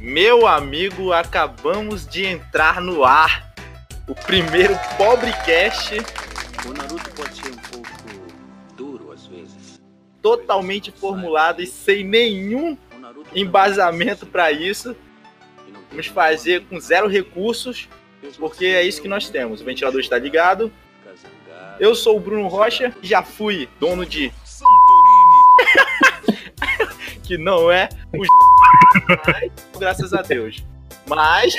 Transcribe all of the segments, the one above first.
Meu amigo, acabamos de entrar no ar. O primeiro Pobrecast. O Naruto pode ser um pouco duro às vezes. Totalmente formulado e sem nenhum embasamento para isso. Vamos fazer com zero recursos, porque é isso que nós temos. O ventilador está ligado. Eu sou o Bruno Rocha, já fui dono de que não é o graças a Deus. Mas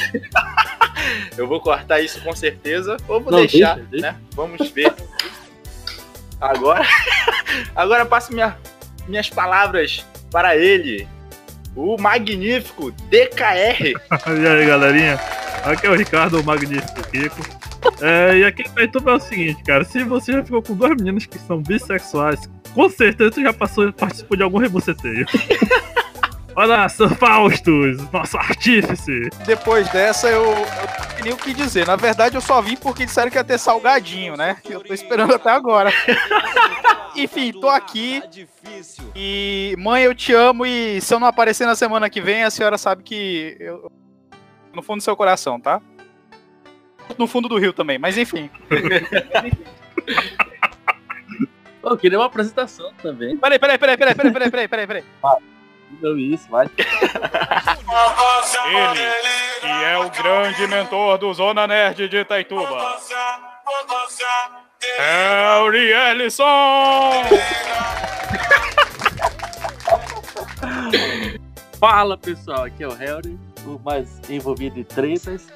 eu vou cortar isso com certeza, ou vou Não, deixar, deixa, deixa. né? Vamos ver. Agora, agora passo minha, minhas palavras para ele, o magnífico DKR. E aí, galerinha? Aqui é o Ricardo, o Magnífico Kiko. É, e aqui em Taituba é o seguinte, cara. Se você já ficou com duas meninas que são bissexuais, com certeza você já passou, participou de algum rebuceteio. Olá, São Faustos, nosso artífice. Depois dessa, eu, eu nem o que dizer. Na verdade, eu só vim porque disseram que ia ter salgadinho, né? Eu tô esperando até agora. Enfim, tô aqui. E, mãe, eu te amo. E se eu não aparecer na semana que vem, a senhora sabe que eu. No fundo do seu coração, tá? No fundo do rio também, mas enfim. Eu queria uma apresentação também. Peraí, peraí, peraí, peraí, peraí, peraí, peraí, peraí. peraí. Ah. Não, isso, vai. Ele, que é o grande mentor do Zona Nerd de Itaituba. É o Rielison! Fala pessoal, aqui é o Harry, o mais envolvido em tretas,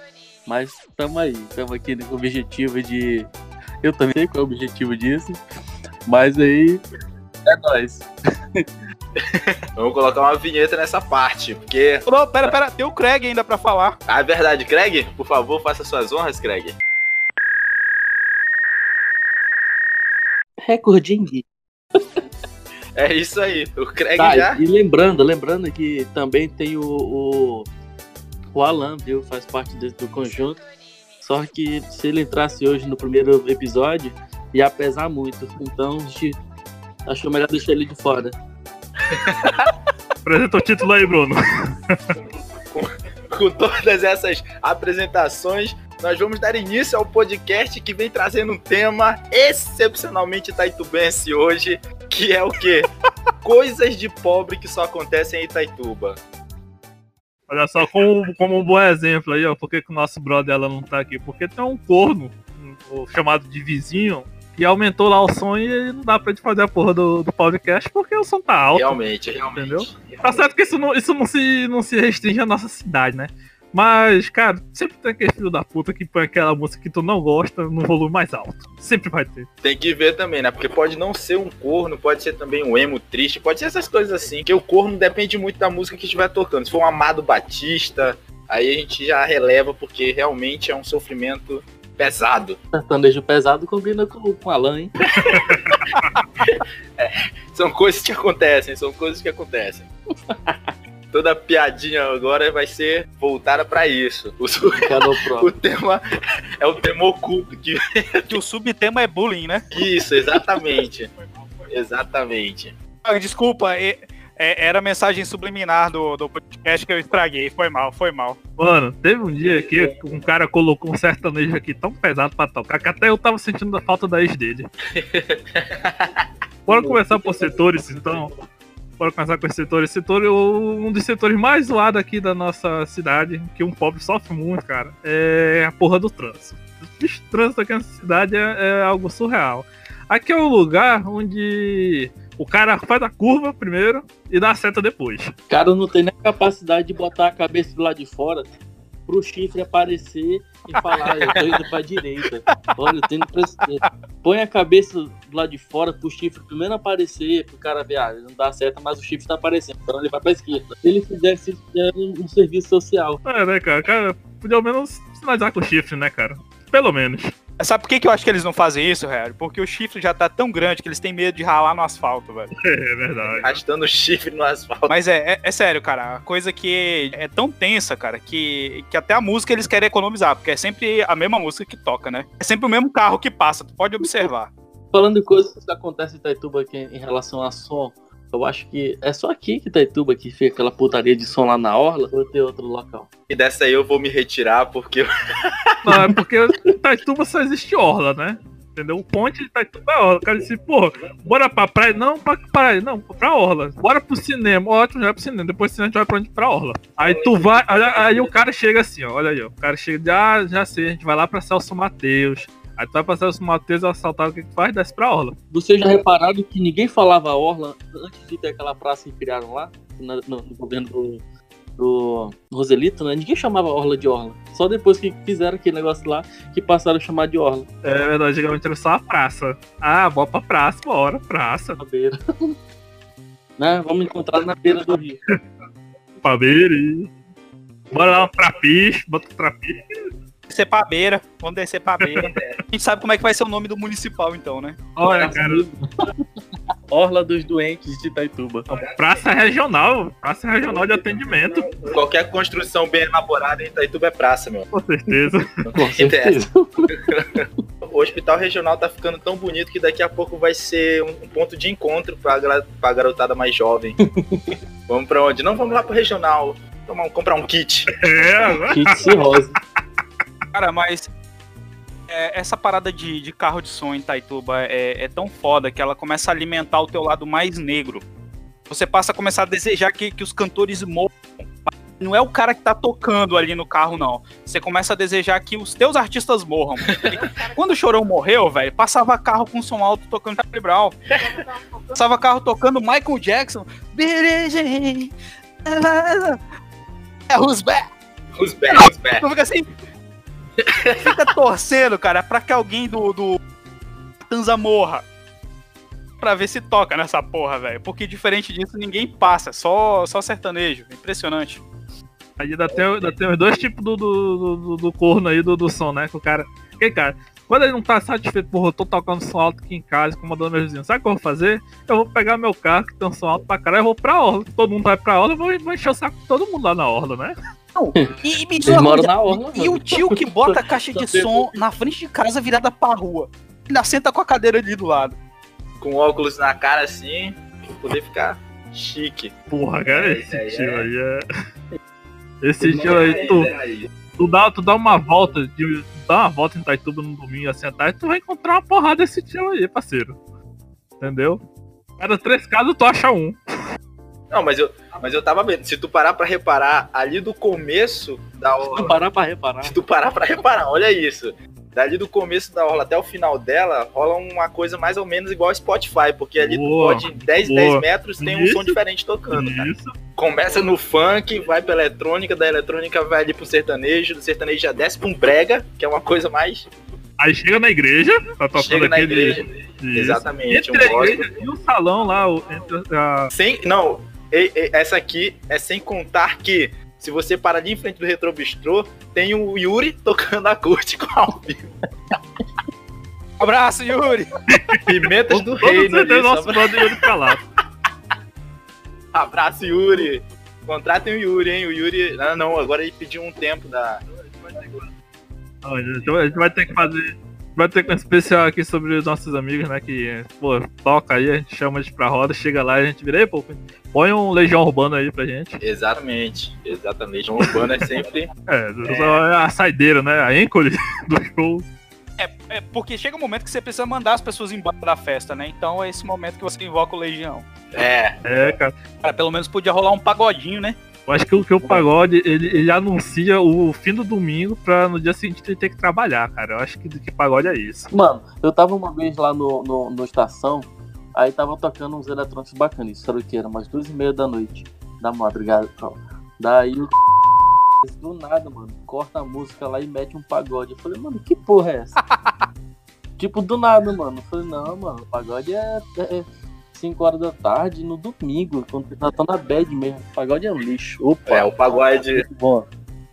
mas tamo aí, tamo aqui com o objetivo de. Eu também sei qual é o objetivo disso, mas aí é nóis. Vamos colocar uma vinheta nessa parte, porque. Não, pera, pera, tem o Craig ainda pra falar. Ah, é verdade, Craig? Por favor, faça suas honras, Craig. Recordinho. É isso aí. O Craig Tá, já. e lembrando, lembrando que também tem o, o, o Alan, viu? Faz parte desse- do conjunto. Só que se ele entrasse hoje no primeiro episódio, ia pesar muito. Então a gente achou melhor deixar ele de fora. Apresenta o título aí, Bruno. Com todas essas apresentações, nós vamos dar início ao podcast que vem trazendo um tema excepcionalmente taitubense hoje, que é o quê? Coisas de pobre que só acontecem em Itaituba. Olha só, como, como um bom exemplo aí, ó, por que que o nosso brother ela não tá aqui? Porque tem um corno, um- chamado de vizinho, que aumentou lá o som e não dá pra gente fazer a porra do, do podcast porque o som tá alto. Realmente, realmente. Entendeu? Tá certo que isso não, isso não, se, não se restringe à nossa cidade, né? Mas, cara, sempre tem aquele filho da puta que põe aquela música que tu não gosta no volume mais alto. Sempre vai ter. Tem que ver também, né? Porque pode não ser um corno, pode ser também um emo triste, pode ser essas coisas assim. Que o corno depende muito da música que estiver tocando. Se for um Amado Batista, aí a gente já releva, porque realmente é um sofrimento pesado. Sertanejo pesado combina com, com o Alan, hein? São coisas que acontecem, são coisas que acontecem. Toda piadinha agora vai ser voltada pra isso. O, su- o tema é o tema oculto. Que... Que o subtema é bullying, né? Isso, exatamente. exatamente. Ah, Desculpa, é- era a mensagem subliminar do, do podcast que eu estraguei. Foi mal, foi mal. Mano, teve um dia que um cara colocou um sertanejo aqui tão pesado pra tocar que até eu tava sentindo a falta da ex dele. Bora começar por setores, então. Bora começar com esse setor. Esse setor é um dos setores mais zoados aqui da nossa cidade, que um pobre sofre muito, cara. É a porra do trânsito. O trânsito aqui nessa cidade é, é algo surreal. Aqui é o lugar onde o cara faz a curva primeiro e dá a seta depois. O cara não tem nem capacidade de botar a cabeça do lado de fora pro chifre aparecer e falar, eu tô indo pra direita. Olha, eu tô indo pra esquerda. Põe a cabeça do lado de fora pro chifre primeiro aparecer, pro cara ver, ah, não dá certo, mas o chifre tá aparecendo, então ele vai pra esquerda. Se ele fizesse um serviço social. É, né, cara? cara podia ao menos sinalizar com o chifre, né, cara? Pelo menos. Sabe por que, que eu acho que eles não fazem isso, Harry? Porque o chifre já tá tão grande que eles têm medo de ralar no asfalto, velho. É verdade. Arrastando o chifre no asfalto. Mas é, é, é sério, cara. A coisa que é tão tensa, cara, que, que até a música eles querem economizar, porque é sempre a mesma música que toca, né? É sempre o mesmo carro que passa, tu pode observar. Falando de coisas que acontecem em Itaituba aqui em relação a som, Eu acho que é só aqui que Itaituba que fica aquela putaria de som lá na orla, ou tem outro local. E dessa aí eu vou me retirar porque eu Não, é porque Itaituba só existe orla, né? Entendeu? O ponte de Itaituba é orla. O cara disse, pô, bora pra praia? Não, pra praia, não, pra orla. Bora pro cinema. Ótimo, já vai pro cinema. Depois do cinema a gente vai pra onde? Pra orla. Aí tu vai, aí, aí o cara chega assim, ó. Olha aí, ó. O cara chega de, ah, já sei, a gente vai lá pra Celso Mateus. Aí tu vai pra Celso Mateus, é assaltado, o que que faz? Desce pra orla. Vocês já repararam que ninguém falava orla antes de ter aquela praça que criaram lá, na- no, no governo do, do Roselito, né? Ninguém chamava orla de orla. Só depois que fizeram aquele negócio lá que passaram a chamar de orla. É verdade, antigamente era só a praça. Ah, bora pra praça, bora, praça. Na beira. né? Vamos encontrar na beira do rio. Paberi. Bora lá pra piche, bota o trapiche. Descer pra beira. Vamos descer pra beira. A gente sabe como é que vai ser o nome do municipal, então, né? Olha, cara, Orla dos doentes de Itaituba. praça regional, praça regional de atendimento, qualquer construção bem elaborada em Itaituba é praça, meu. com certeza. Com certeza. O hospital regional tá ficando tão bonito que daqui a pouco vai ser um ponto de encontro pra, gra- pra garotada mais jovem. vamos pra onde? Não, vamos lá pro regional. Tomar um- comprar um kit. É, agora. Kit cirrose. Cara, mas é, essa parada de, de carro de som em Taituba é, é tão foda que ela começa a alimentar o teu lado mais negro. Você passa a começar a desejar que, que os cantores morram. Não é o cara que tá tocando ali no carro, não. Você começa a desejar que os teus artistas morram. Quando o Chorão morreu, velho, passava carro com som alto tocando Charlie Brown. Passava carro tocando Michael Jackson. É, who's back? Os berros, os berros. Tu fica assim. Fica torcendo, cara, pra que alguém do, do Tanza morra. Pra ver se toca nessa porra, velho. Porque diferente disso, ninguém passa. Só, só sertanejo. Impressionante. Aí ainda tem, ainda tem os dois tipos do, do, do, do corno aí do, do som, né? Que o cara. Que cara, quando ele não tá satisfeito, porra, eu tô tocando som alto aqui em casa, incomodando meus vizinhos. Sabe o que eu vou fazer? Eu vou pegar meu carro, que tem um som alto pra caralho, eu vou pra orla. Todo mundo vai pra orla, eu vou, vou encher o saco de todo mundo lá na orla, né? E, e me diz Eles uma moram coisa, na orla. E o tio que bota a caixa de som na frente de casa virada pra rua. Ainda senta com a cadeira ali do lado. Com óculos na cara assim, pra poder ficar chique. Porra, cara, esse É, é, tio é. aí é. Esse tio aí, tu, Aí. Tu, dá, tu dá uma volta, de, tu dá uma volta em Taituba no domingo assim à tarde, tu vai encontrar uma porrada desse tio aí, parceiro. Entendeu? Cada três casos tu acha um. Não, mas eu, mas eu tava vendo. Se tu parar pra reparar, ali do começo da orla. parar pra reparar. Se tu parar pra reparar, olha isso. Dali do começo da orla até o final dela, rola uma coisa mais ou menos igual ao Spotify, porque ali Boa, tu pode, 10, boa. 10 metros, tem um Isso. som diferente tocando, cara. Começa no funk, vai pra eletrônica, da eletrônica vai ali pro sertanejo, do sertanejo já desce pra um brega, que é uma coisa mais. Aí chega na igreja, tá tocando Chega na aquele. igreja. Isso. Exatamente, um Entre a gospel. igreja e o salão lá, o- entre a. Sem. Não, e- e- essa aqui é sem contar que. Se você parar ali em frente do Retrobistrô, tem o Yuri tocando acústico ao vivo. Abraço, Yuri! Pimentas do Todo reino ali, nosso pra- Yuri pra lá. Abraço, Yuri. Contratem o Yuri, hein? O Yuri. Ah, não, agora ele pediu um tempo da. Não, a, gente, a gente vai ter que fazer. Vai ter um especial aqui sobre os nossos amigos, né? Que, pô, toca aí, a gente chama eles pra roda, chega lá e a gente vira, aí, pô, põe um Legião Urbano aí pra gente. Exatamente, exatamente. O urbano é sempre. É, é a saideira, né? A êncole do show. É, é porque chega um momento que você precisa mandar as pessoas embora da festa, né? Então é esse momento que você invoca o Legião. É, É, cara. Cara, pelo menos podia rolar um pagodinho, né? Eu acho que o, que o pagode, ele, ele anuncia o fim do domingo pra no dia seguinte ele ter que trabalhar, cara. Eu acho que, que pagode é isso. Mano, eu tava uma vez lá no, no, no estação, aí tava tocando uns eletrônicos bacanas, isso era o que? Era umas duas e meia da noite, da madrugada e tal. Daí o do nada, mano, corta a música lá e mete um pagode. Eu falei, mano, que porra é essa? tipo, do nada, mano. Eu falei, não, mano, pagode é, é 5 horas da tarde no domingo, quando já tá na bad mesmo. Pagode é um lixo. Opa, é, o pagode. muito bom.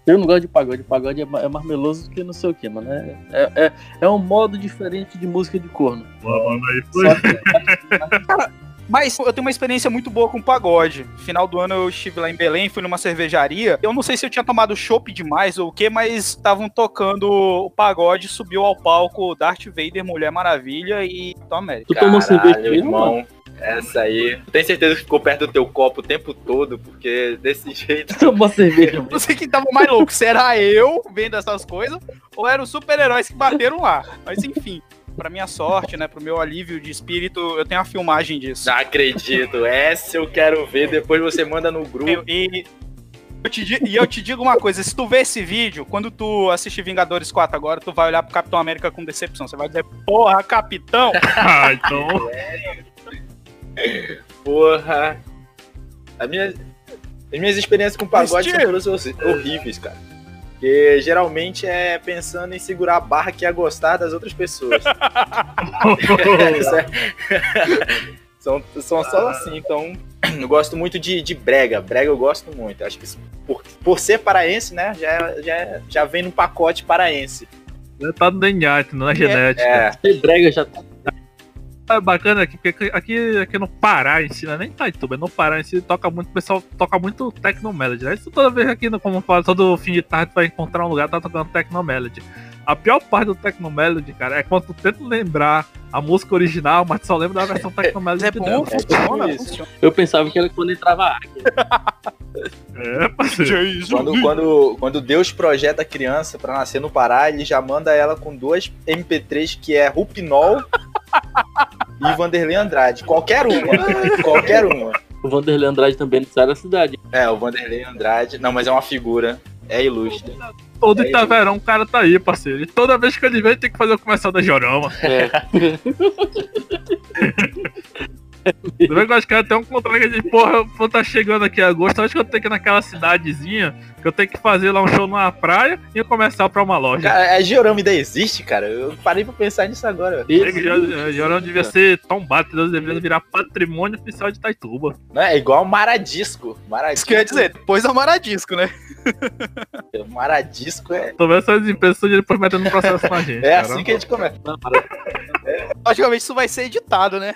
Eu não gosto de pagode, pagode é, ma- é mais meloso do que não sei o que, mano. É, é, é, é um modo diferente de música de corno. Pô, mano, aí foi. Só que Mas eu tenho uma experiência muito boa com pagode. Final do ano eu estive lá em Belém, fui numa cervejaria. Eu não sei se eu tinha tomado chopp demais ou o que, mas estavam tocando o pagode, subiu ao palco Darth Vader, Mulher Maravilha e Tom América. tu tomou cerveja mano? irmão. Essa aí. Tenho certeza que ficou perto do teu copo o tempo todo, porque desse jeito. Tomou cerveja. Não sei quem tava mais louco, se era eu vendo essas coisas ou eram os super-heróis que bateram lá. Mas enfim, pra minha sorte, né, pro meu alívio de espírito, eu tenho a filmagem disso. Não acredito. Essa eu quero ver. Depois você manda no grupo. E, eu te e eu te digo uma coisa, se tu ver esse vídeo, quando tu assistir Vingadores 4 agora, tu vai olhar pro Capitão América com decepção. Você vai dizer, porra, Capitão! Ah, então. Porra. A minha, as minhas experiências com pagode são horríveis, cara. Porque geralmente é pensando em segurar a barra que ia gostar das outras pessoas. Isso é- são, são só assim, então eu gosto muito de, de brega. Brega eu gosto muito. Acho que isso- por, por ser paraense, né, já, já, já vem no pacote paraense. tá no DNA, não é genética. É, Esse brega já tá. É bacana aqui, porque aqui, aqui no Pará em si, não é nem Taituba, no Pará em si toca muito, o pessoal toca muito Tecnomelody, né? Isso toda vez aqui, no- como eu falo, todo fim de tarde tu vai encontrar um lugar tá tocando Tecnomelody. A pior parte do Tecnomelody, cara, é quando tu tenta lembrar a música original, mas tu só lembra da versão Tecnomelody É de bom, dentro. funciona, isso. funciona. Eu pensava que era quando entrava água. É, parceiro. Quando, quando, quando Deus projeta a criança pra nascer no Pará, ele já manda ela com duas MP3 que é Rupinol e Vanderlei Andrade. Qualquer uma. qualquer uma. O Vanderlei Andrade também não sai da cidade. É, o Vanderlei Andrade. Não, mas é uma figura. É ilustre. Todo É. Itaverão o cara tá aí, parceiro. E toda vez que ele vem tem que fazer o comercial da Jorama. É. Tu vê que eu acho que até um contrato de porra, quando tá chegando aqui em agosto, eu acho que eu tenho que ir naquela cidadezinha que eu tenho que fazer lá um show numa praia e um comercial pra uma loja. Cara, a Georama ainda existe, cara. Eu parei pra pensar nisso agora. Já- já não devia ser tombado, entendeu? deveria virar patrimônio oficial de Taituba. Não é igual Maradisco. Isso Maradisco, que eu ia dizer, depois da Maradisco, né? Maradisco é, Tô vendo essas empresas estão depois metendo um processo na gente. é cara. assim que a gente começa. Logicamente isso vai ser editado, né?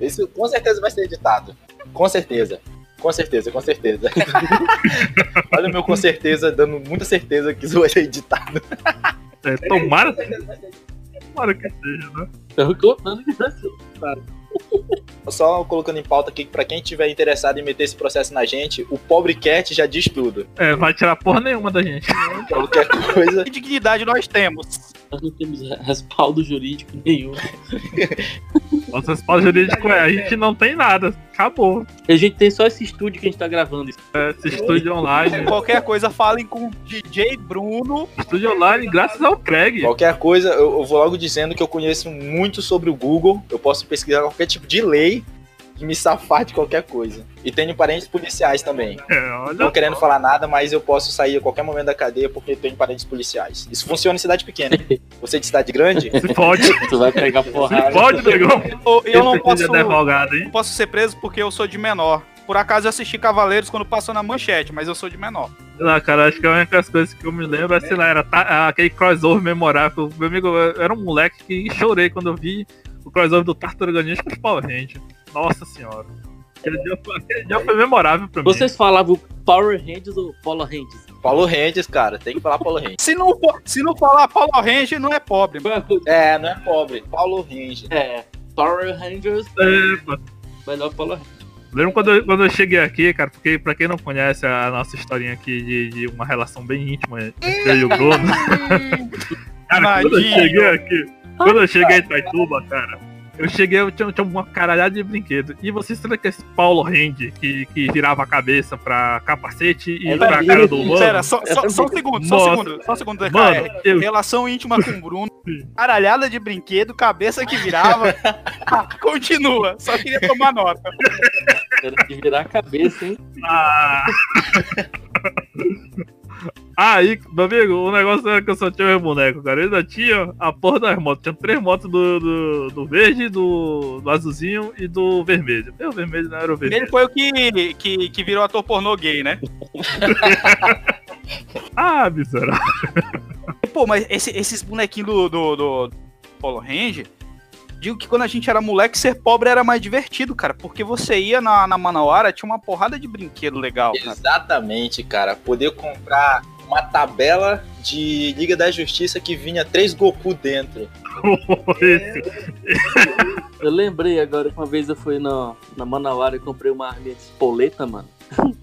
Isso com certeza vai ser editado. Com certeza. Com certeza, com certeza. Olha o meu com certeza, dando muita certeza que isso vai ser editado. É, tomara, tomara que seja, né? Eu tô contando que vai ser. Só colocando em pauta aqui pra quem tiver interessado em meter esse processo na gente, o pobre cat já diz tudo. É, vai tirar porra nenhuma da gente. Qualquer coisa. Que dignidade nós temos? Nós não temos respaldo jurídico nenhum. Nosso respaldo jurídico é, a gente não tem nada. Acabou. A gente tem só esse estúdio que a gente tá gravando. isso. É, Esse estúdio online. Qualquer coisa, falem com o DJ Bruno. Estúdio online, graças ao Craig. Qualquer coisa, eu, eu vou logo dizendo que eu conheço muito sobre o Google. Eu posso pesquisar qualquer tipo de lei que me safar de qualquer coisa. E tenho parentes policiais também. É, Não querendo falar nada, mas eu posso sair a qualquer momento da cadeia porque tenho parentes policiais. Isso funciona em cidade pequena. Você de cidade grande, Se fode. Tu vai pegar Se porrada. fode, negão. Eu, eu não posso, é advogado, hein? não posso ser preso porque eu sou de menor. Por acaso eu assisti Cavaleiros quando passou na manchete, mas eu sou de menor. Sei lá, cara, acho que a única das coisas que eu me lembro é, sei lá, era ta- aquele crossover memorável. Meu amigo, eu era um moleque que chorei quando eu vi o crossover do Tartaruga Ninja com os Power Rangers. Nossa senhora. Aquele dia, foi- aquele dia foi memorável pra mim. Vocês falavam Power Rangers ou Polo Rangers? Paulo Rendes, cara, tem que falar Paulo Rendes. Se não, for- se não falar Paulo Ranger, não é pobre. É, não é pobre, Paulo Rendes. É, Power Rangers, É, pô. melhor Polo Rangers. Lembro quando eu, quando eu cheguei aqui, cara, porque pra quem não conhece a nossa historinha aqui de, de uma relação bem íntima entre eu e o Bruno. cara, quando eu cheguei aqui, quando eu cheguei em Itaituba, cara, eu cheguei, eu tinha, tinha uma caralhada de brinquedo. E você sabe que esse Paulo Rende que, que virava a cabeça pra capacete e É pra cara do humano? Pera, só, só, só um segundo, só um segundo, só um segundo, DKR. Mano, eu, Relação íntima com o Bruno, caralhada de brinquedo, cabeça que virava. Ah, Continua, só queria tomar nota. Era de virar a cabeça, hein? Ah. Aí, meu amigo, o negócio era que eu só tinha meu boneco, cara. Eu ainda tinha a porra das motos. Tinha três motos do, do, do verde, do, do azulzinho e do vermelho. Meu vermelho não era o vermelho. Ele foi o que, que, que virou ator pornô gay, né? Ah, miserável. Pô, mas esse- esses bonequinhos do, do, do Polo Range, digo que quando a gente era moleque, ser pobre era mais divertido, cara. Porque você ia na, na Manauara, tinha uma porrada de brinquedo legal, cara. Exatamente, cara. Poder comprar uma tabela de Liga da Justiça que vinha três Goku dentro. Eu lembrei agora que uma vez eu fui na, na Manauara e comprei uma arminha de espoleta, mano.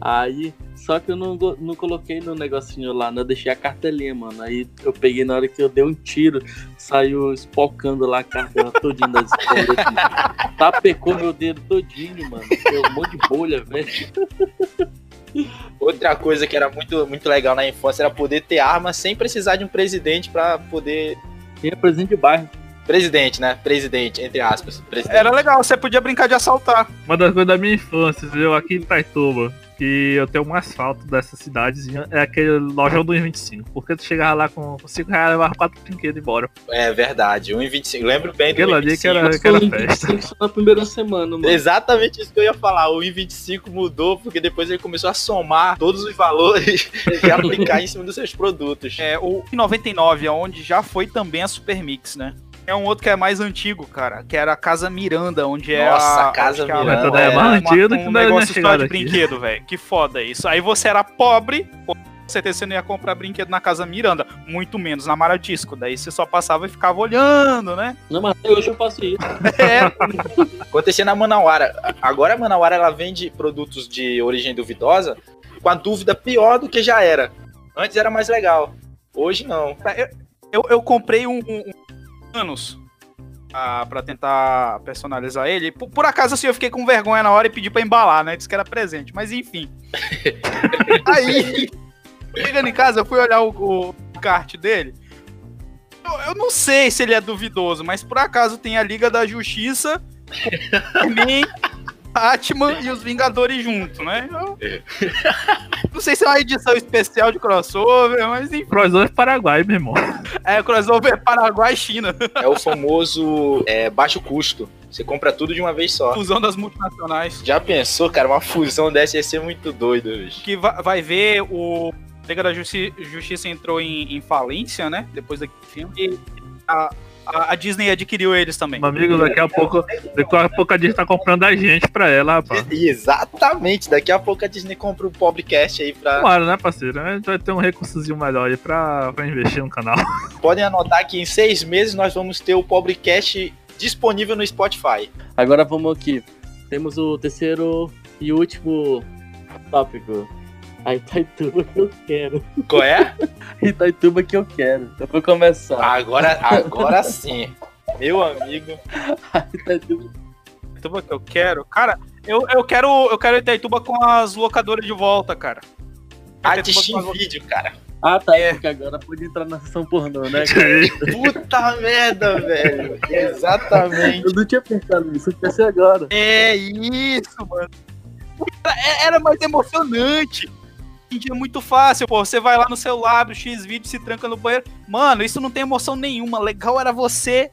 Aí, só que eu não, não coloquei no negocinho lá, né? Eu deixei a cartelinha, mano. Aí eu peguei na hora que eu dei um tiro, saiu espocando lá a cartela todinha das espoletas. Tapecou meu dedo todinho, mano. Deu um monte de bolha, velho. Outra coisa que era muito, muito legal na infância era poder ter arma sem precisar de um presidente pra poder. Tinha presente de bairro. Presidente, né? Presidente, entre aspas. Presidente. Era legal, você podia brincar de assaltar. Uma das coisas da minha infância, viu? Aqui em Itaituba, que eu tenho um asfalto dessa cidadezinha, é aquele lojão do 1,25. Porque tu chegava lá com 5 reais e levava 4 brinquedos embora. É verdade, 1,25. Lembro bem do Aquilo ali 1,25. que era, que era festa. 25 só na primeira semana, mano. Exatamente isso que eu ia falar. O 1,25 mudou porque depois ele começou a somar todos os valores e aplicar em cima dos seus produtos. É, o 99, onde já foi também a Super Mix, né? É um outro que é mais antigo, cara, que era a Casa Miranda, onde é Nossa, a Casa é a- Miranda. Essa daí é é mais uma- que um minha negócio só de aqui. brinquedo, velho. Que foda isso. Aí você era pobre, com certeza você não ia comprar brinquedo na Casa Miranda, muito menos na Maradisco. Daí você só passava e ficava olhando, né? Não, mas até hoje eu faço isso. É, Acontecia na Manauara. Agora a Manauara ela vende produtos de origem duvidosa com a dúvida pior do que já era. Antes era mais legal. Hoje não. eu, eu comprei um, um, um anos ah, pra tentar personalizar ele. Por, por acaso, assim, eu fiquei com vergonha na hora e pedi pra embalar, né? Disse que era presente, mas enfim. Aí, chegando em casa, eu fui olhar o, o kart dele. Eu, eu não sei se ele é duvidoso, mas por acaso tem a Liga da Justiça, Superman, Batman e os Vingadores junto, né? Eu- não sei se é uma edição especial de crossover, mas enfim. Crossover Paraguai, meu irmão. É, crossover Paraguai e China. É o famoso é, baixo custo. Você compra tudo de uma vez só. Fusão das multinacionais. Já pensou, cara? Uma fusão dessa ia ser muito doido, bicho. Que va- vai ver o Liga da Justi- Justiça entrou em, em falência, né? Depois daquele filme. E a, a- a Disney adquiriu eles também. Meu amigo, daqui a pouco, daqui a pouco a gente tá comprando a gente pra ela, rapaz. E- Exatamente. Daqui a pouco a Disney compra o podcast aí pra. Tomara, né, parceiro? A gente vai ter um recursozinho melhor aí pra, pra investir no canal. Podem anotar que em seis meses nós vamos ter o Pobrecast disponível no Spotify. Agora vamos aqui. Temos o terceiro e último tópico. A Itaituba que eu quero. Qual é? Itaituba que eu quero. Eu vou começar. Agora, agora sim. Meu amigo. A Itaituba Itaituba que eu quero. Cara, eu, eu quero eu quero Itaituba com as locadoras de volta, cara. A Itaituba com as Steam Video, cara. Ah, tá. É. Porque agora pode entrar na sessão pornô, né, cara? Puta merda, velho. Exatamente. Eu não tinha pensado nisso, eu pensei agora. É isso, mano. É- Era mais emocionante. Em dia é muito fácil, pô. Você vai lá no celular, abre o X-Vídeo, se tranca no banheiro. Mano, isso não tem emoção nenhuma. Legal era você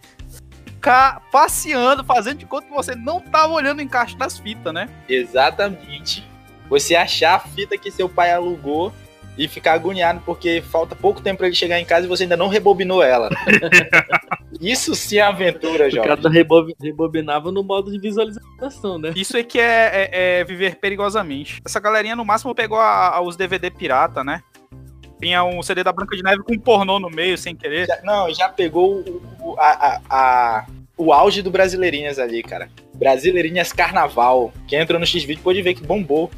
ficar passeando, fazendo de conta que você não tava olhando o encaixe das fitas, né? Exatamente. Você achar a fita que seu pai alugou e ficar agoniado porque falta pouco tempo pra ele chegar em casa e você ainda não rebobinou ela. Isso sim é aventura, O cara rebobi- rebobinava no modo de visualização, né? Isso é que é, é- é viver perigosamente. Essa galerinha no máximo pegou a- a- os DVD pirata, né? Tinha um CD da Branca de Neve com um pornô no meio, sem querer. Já- não, já pegou o, o- a, a- a- o auge do Brasileirinhas ali, cara. Brasileirinhas Carnaval. Quem entrou no X-Video pode ver que bombou.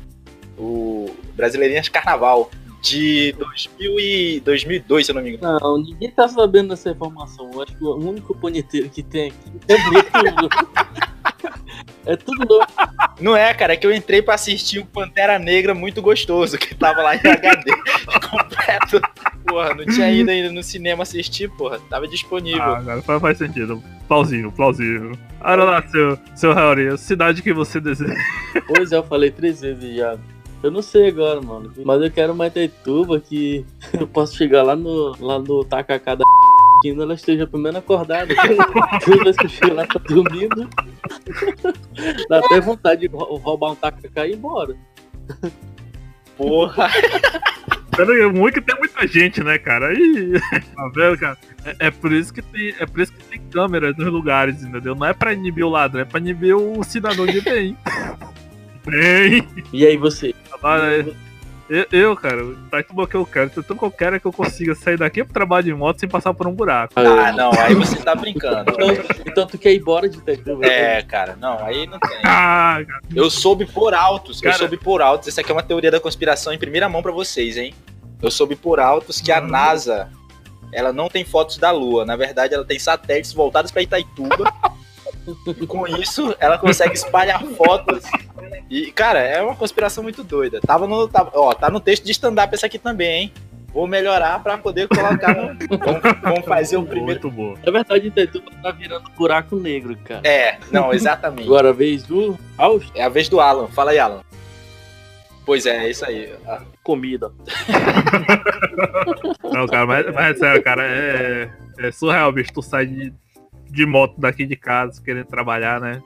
O Brasileirinhas Carnaval. De 2000 e 2002, se eu não me engano. Não, ninguém tá sabendo dessa informação. Eu acho que o único punheteiro que tem aqui é tudo. é tudo louco. Não é, cara, é que eu entrei pra assistir o Pantera Negra muito gostoso, que tava lá em HD completo. Porra, não tinha ido ainda no cinema assistir, porra. Tava disponível. Ah, agora faz, sentido. Plausível, plausível. Olha lá, seu, seu Harry, a cidade que você deseja. Pois é, eu falei três vezes já. Eu não sei agora, mano. Mas eu quero uma Itaituba que eu posso chegar lá no, lá no tacacá da que ainda ela esteja pelo menos acordada. Toda vez que eu chego lá, tá dormindo. Dá até vontade de rou- roubar um tacacá e ir embora. Porra. Pera é que tem muita gente, né, cara? Aí, tá vendo, cara? É, é por isso que tem, é por isso que tem câmeras nos lugares, entendeu? Não é pra inibir o ladrão, é pra inibir o cidadão de bem. Bem, E aí você? Eu, eu, cara, tá tudo o que eu quero. Tudo que eu quero é que eu consiga sair daqui pro trabalho de moto sem passar por um buraco. Ah, não, aí você tá brincando. Então, então tu quer ir embora de Itaituba? É, cara, não, aí não tem. Ah, cara. Eu soube por altos, eu Cara- soube por altos. Essa aqui é uma teoria da conspiração em primeira mão pra vocês, hein? Eu soube por altos que a Hum. NASA, ela não tem fotos da Lua. Na verdade, ela tem satélites voltados pra Itaituba. e com isso, ela consegue espalhar fotos. E, cara, é uma conspiração muito doida. Tava no, tava- ó, tá no texto de stand-up essa aqui também, hein? Vou melhorar pra poder colocar no. Vamos, vamos fazer o primeiro. Muito bom. Na verdade, Itaituba tá virando buraco negro, cara. É, não, exatamente. Agora a vez do É a vez do Alan. Fala aí, Alan. Pois é, é isso aí. Ah, comida. Não, cara, mas, mas é sério, cara, é, é surreal, bicho. Tu sai de, de moto daqui de casa querendo trabalhar, né?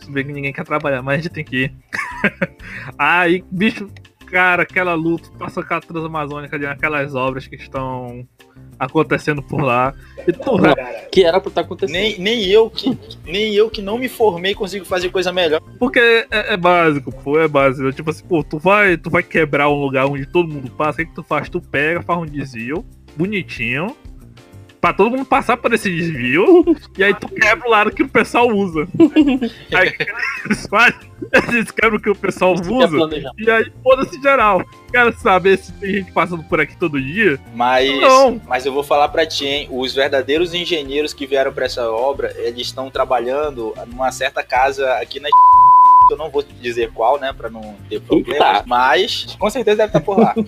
Tu vê que ninguém quer trabalhar, mas a gente tem que ir. Aí, bicho, cara, aquela luta, passa com a Transamazônica ali, aquelas obras que estão acontecendo por lá. E tu, Que era pra estar acontecendo. Nem, nem, eu que, nem eu que não me formei consigo fazer coisa melhor. Porque é, é básico, pô, é básico. Tipo assim, pô, tu vai, tu vai quebrar um lugar onde todo mundo passa, o que tu faz? Tu pega, faz um desvio, bonitinho, pra todo mundo passar por esse desvio, e aí tu quebra o lado que o pessoal usa. Aí eles fazem, eles quebram o que o pessoal é usa, e aí foda-se geral. Quero saber se tem gente passando por aqui todo dia. Mas, Não. mas eu vou falar pra ti, hein? Os verdadeiros engenheiros que vieram pra essa obra, eles estão trabalhando numa certa casa aqui na. Eu não vou te dizer qual, né? Pra não ter problemas. Eita. Mas com certeza deve estar por lá.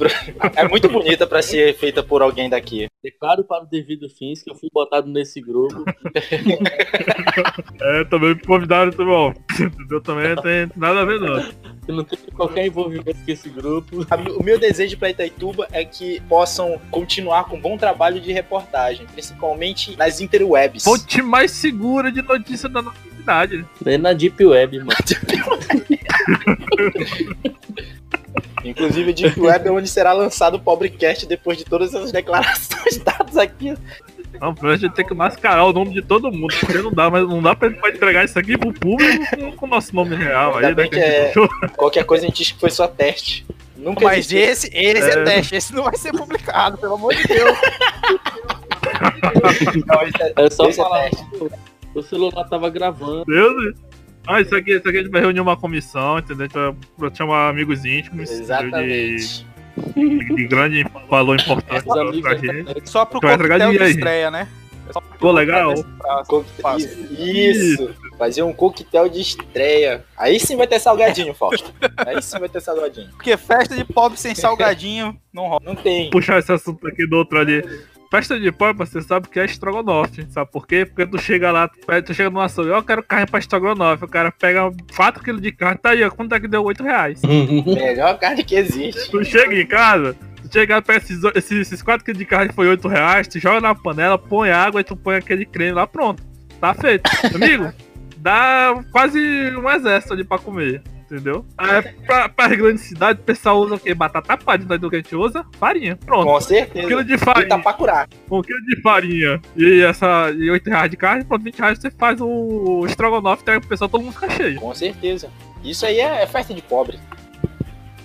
É muito bonita pra ser feita por alguém daqui. Declaro para o devido fins que eu fui botado nesse grupo. É, também me convidaram também, ó. Eu também não tem nada a ver, não. Eu não tenho qualquer envolvimento com esse grupo. O meu desejo pra Itaituba é que possam continuar com um bom trabalho de reportagem, principalmente nas interwebs. Fonte mais segura de notícia da nossa cidade. Nem na Deep Web, mano. Inclusive, Deep Web é onde será lançado o Pobrecast depois de todas essas declarações dadas aqui. Não, pra gente ter que mascarar o nome de todo mundo, porque não dá, mas não dá pra gente entregar isso aqui pro público com, o nosso nome real aí, Ainda né? a gente que é-. Qualquer coisa a gente diz que foi só teste. Nunca Mas existiu. esse, esse é. É. teste, esse não vai ser publicado, pelo amor de Deus. Não, esse é- É só esse é falar. teste. O celular tava gravando. Deus. Ah, isso aqui, isso aqui a gente vai reunir uma comissão, entendeu? A gente vai vai chamar amigos íntimos Exatamente. de, de grande valor importante pra, pra gente. Só pro vai entregar coquetel de dinheiro aí. estreia, né? Ficou legal? prazo. Isso. Fazer um coquetel de estreia. Aí sim vai ter salgadinho, Fausto. Aí sim vai ter salgadinho. Porque festa de pobre sem salgadinho não rola. Não tem. Puxar esse assunto aqui do outro ali. Festa de pó, você sabe que é estrogonofe, sabe por quê? Porque tu chega lá, tu, chega no açougue, ó, eu quero carne pra estrogonofe, o cara pega 4kg de carne, tá aí, ó, quanto é que deu? 8 reais. Melhor carne que existe. Tu chega em casa, tu chega pega esses, esses, esses 4 kg de carne foi 8 reais, tu joga na panela, põe água e tu põe aquele creme lá, pronto. Tá feito. Amigo, dá quase um exército ali pra comer. Entendeu? Aí, pra, pra grandes cidades, o pessoal usa o quê? Batata palha, do que a gente usa? Farinha. Pronto. Com Um certeza. quilo de E farinha, Tapacurá. um quilo de farinha e essa e 8 reais de carne, pronto, 20 reais você faz o estrogonofe, tá? o pessoal todo mundo fica cheio. Com certeza. Isso aí é, é festa de pobre.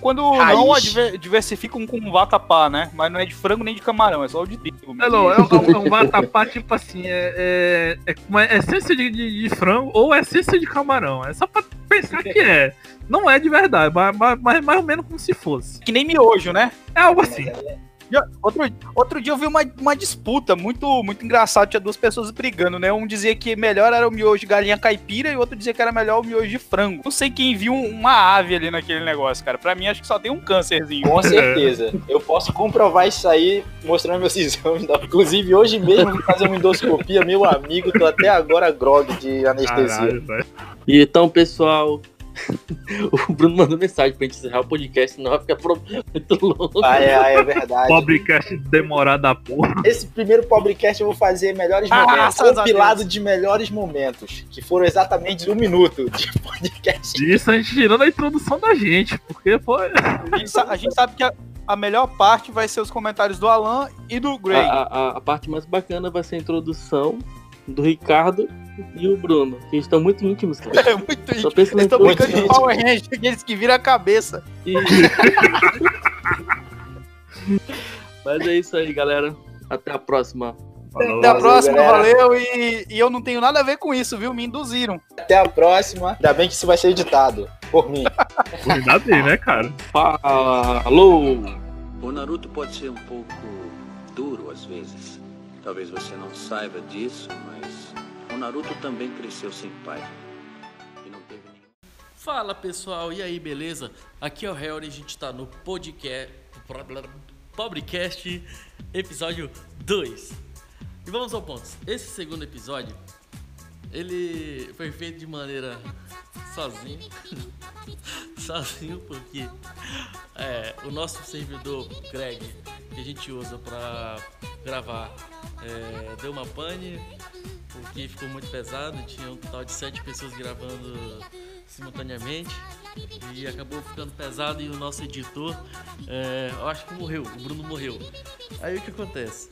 Quando Raiz. não adver- diversificam com vatapá, né? Mas não é de frango nem de camarão, é só o de trigo. É, mesmo. não, é, um- é um vatapá, tipo assim, é, é, é com essência de, de, de frango ou essência de camarão. É só pra pensar que é. Não é de verdade, mas, mas, mas mais ou menos como se fosse. Que nem miojo, né? É algo assim. Outro, outro dia eu vi uma, uma disputa muito, muito engraçada. Tinha duas pessoas brigando, né? Um dizia que melhor era o miojo de galinha caipira e o outro dizia que era melhor o miojo de frango. Não sei quem viu um- uma ave ali naquele negócio, cara. Pra mim, acho que só tem um câncerzinho. Com certeza. Eu posso comprovar isso aí mostrando meus exames. Inclusive, hoje mesmo vou fazer uma endoscopia, meu amigo. Tô até agora grog de anestesia. Caralho. E então, pessoal. O Bruno mandou mensagem pra gente encerrar o podcast, senão vai ficar pro- muito longo. Ah, é, ah, é verdade. Pobrecast demorado da porra. Esse primeiro Pobrecast eu vou fazer melhores Ah, momentos. Compilado de melhores momentos. Que foram exatamente um minuto de podcast. Isso a gente tirando a introdução da gente, porque foi. A gente, sa- a gente sabe que a, a melhor parte vai ser os comentários do Alan e do Gray. a, a- a parte mais bacana vai ser a introdução do Ricardo e o Bruno, que estão muito íntimos, cara. É muito Só íntimo. pensa na Eles estão brincando de Power Ranger, aqueles que viram a cabeça. E- Mas é isso aí, galera. Até a próxima. Falou. Até a próxima, galera. valeu. E, e eu não tenho nada a ver com isso, viu? Me induziram. Até a próxima. Ainda bem que isso vai ser editado por mim. Cuidado aí, né, cara? Falou! O Naruto pode ser um pouco duro às vezes. Talvez você não saiba disso, mas o Naruto também cresceu sem pai. E não teve nenhum. Fala pessoal, e aí, beleza? Aqui é o Harry, a gente tá no podcast, Pobrecast, episódio 2. E vamos ao ponto. Esse segundo episódio, ele foi feito de maneira sozinho. sozinho porque é, o nosso servidor Greg, que a gente usa pra gravar, é, deu uma pane, porque ficou muito pesado, tinha um total de sete pessoas gravando simultaneamente e acabou ficando pesado e o nosso editor, é, eu acho que morreu, o Bruno morreu. Aí o que acontece?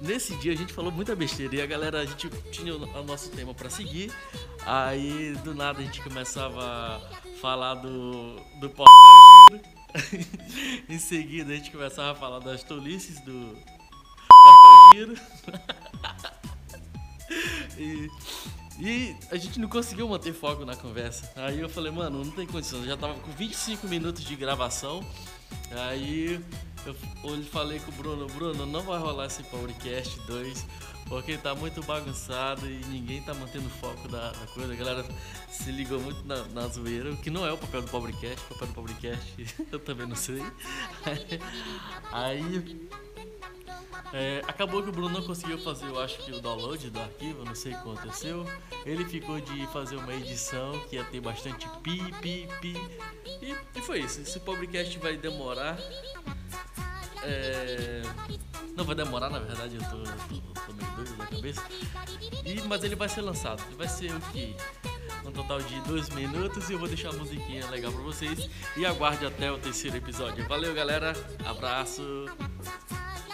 Nesse dia a gente falou muita besteira e a galera, a gente tinha o nosso tema pra seguir, aí do nada a gente começava a falar do, do porta-giro, em seguida a gente começava a falar das tolices do porta-giro. E, e a gente não conseguiu manter foco na conversa. Aí eu falei, mano, não tem condição. Eu já tava com 25 minutos de gravação. Aí eu falei com o Bruno, Bruno, não vai rolar esse Powercast 2, porque tá muito bagunçado e ninguém tá mantendo foco da, da coisa. A galera se ligou muito na, na zoeira, o que não é o papel do Powercast, o papel do Powercast eu também não sei. Aí é, acabou que o Bruno não conseguiu fazer, eu acho que o download do arquivo, não sei o que aconteceu. Ele ficou de fazer uma edição que ia ter bastante pi, pi, pi. E, e foi isso. Esse podcast vai demorar. É, Não vai demorar, na verdade, eu tô, tô- tô meio doido da cabeça. E, mas ele vai ser lançado. Ele vai ser o que? Um total de dois minutos e eu vou deixar a musiquinha legal pra vocês. E aguarde até o terceiro episódio. Valeu, galera. Abraço.